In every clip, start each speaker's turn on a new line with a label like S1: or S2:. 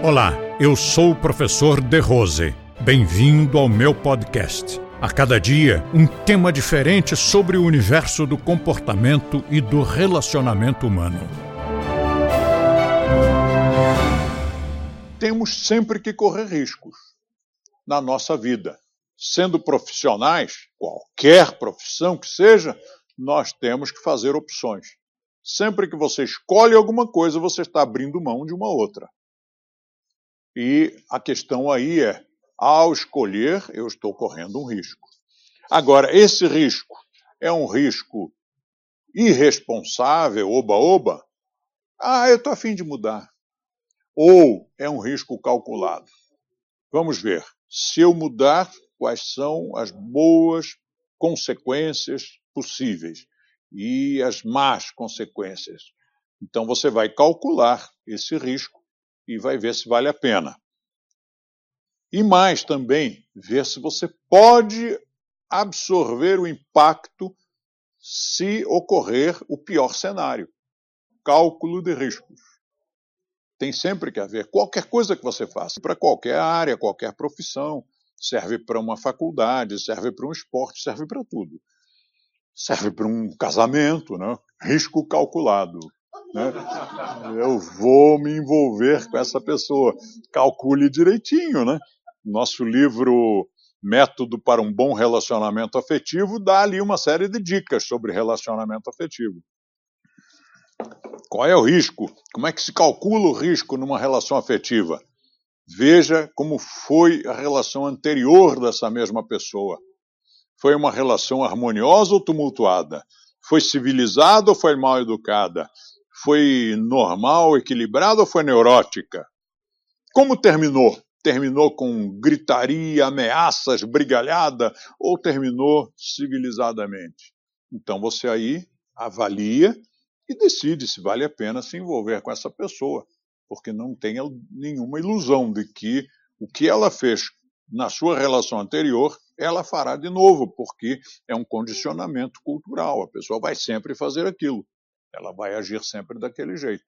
S1: Olá, eu sou o professor De Rose. Bem-vindo ao meu podcast. A cada dia, um tema diferente sobre o universo do comportamento e do relacionamento humano.
S2: Temos sempre que correr riscos na nossa vida. Sendo profissionais, qualquer profissão que seja, nós temos que fazer opções. Sempre que você escolhe alguma coisa, você está abrindo mão de uma outra. E a questão aí é: ao escolher, eu estou correndo um risco. Agora, esse risco é um risco irresponsável, oba-oba? Ah, eu estou afim de mudar. Ou é um risco calculado? Vamos ver. Se eu mudar, quais são as boas consequências possíveis e as más consequências. Então você vai calcular esse risco e vai ver se vale a pena. E mais também, ver se você pode absorver o impacto se ocorrer o pior cenário. Cálculo de riscos. Tem sempre que haver qualquer coisa que você faça, para qualquer área, qualquer profissão. Serve para uma faculdade, serve para um esporte, serve para tudo. Serve para um casamento, né? risco calculado. Né? Eu vou me envolver com essa pessoa. Calcule direitinho, né? Nosso livro Método para um Bom Relacionamento Afetivo dá ali uma série de dicas sobre relacionamento afetivo. Qual é o risco? Como é que se calcula o risco numa relação afetiva? Veja como foi a relação anterior dessa mesma pessoa. Foi uma relação harmoniosa ou tumultuada? Foi civilizada ou foi mal educada? Foi normal, equilibrada ou foi neurótica? Como terminou? Terminou com gritaria, ameaças, brigalhada ou terminou civilizadamente? Então você aí avalia e decide se vale a pena se envolver com essa pessoa, porque não tenha nenhuma ilusão de que o que ela fez na sua relação anterior, ela fará de novo, porque é um condicionamento cultural. A pessoa vai sempre fazer aquilo. Ela vai agir sempre daquele jeito.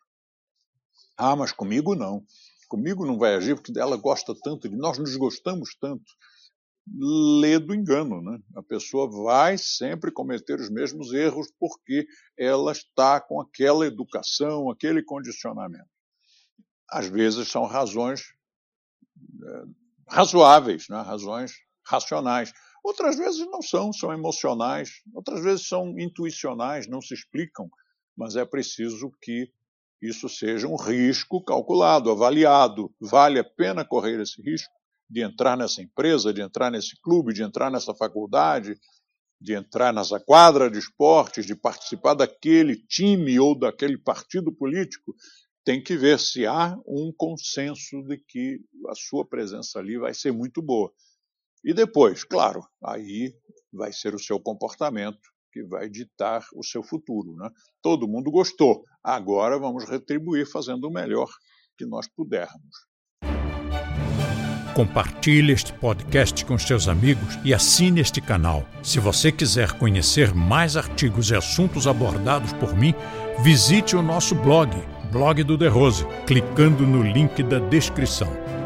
S2: Ah, mas comigo não. Comigo não vai agir porque ela gosta tanto de nós, nos gostamos tanto. Lê do engano, né? A pessoa vai sempre cometer os mesmos erros porque ela está com aquela educação, aquele condicionamento. Às vezes são razões é, razoáveis, né? razões racionais. Outras vezes não são, são emocionais. Outras vezes são intuicionais, não se explicam mas é preciso que isso seja um risco calculado, avaliado. Vale a pena correr esse risco de entrar nessa empresa, de entrar nesse clube, de entrar nessa faculdade, de entrar nessa quadra de esportes, de participar daquele time ou daquele partido político? Tem que ver se há um consenso de que a sua presença ali vai ser muito boa. E depois, claro, aí vai ser o seu comportamento que vai ditar o seu futuro. Né? Todo mundo gostou. Agora vamos retribuir fazendo o melhor que nós pudermos.
S1: Compartilhe este podcast com seus amigos e assine este canal. Se você quiser conhecer mais artigos e assuntos abordados por mim, visite o nosso blog, Blog do The Rose, clicando no link da descrição.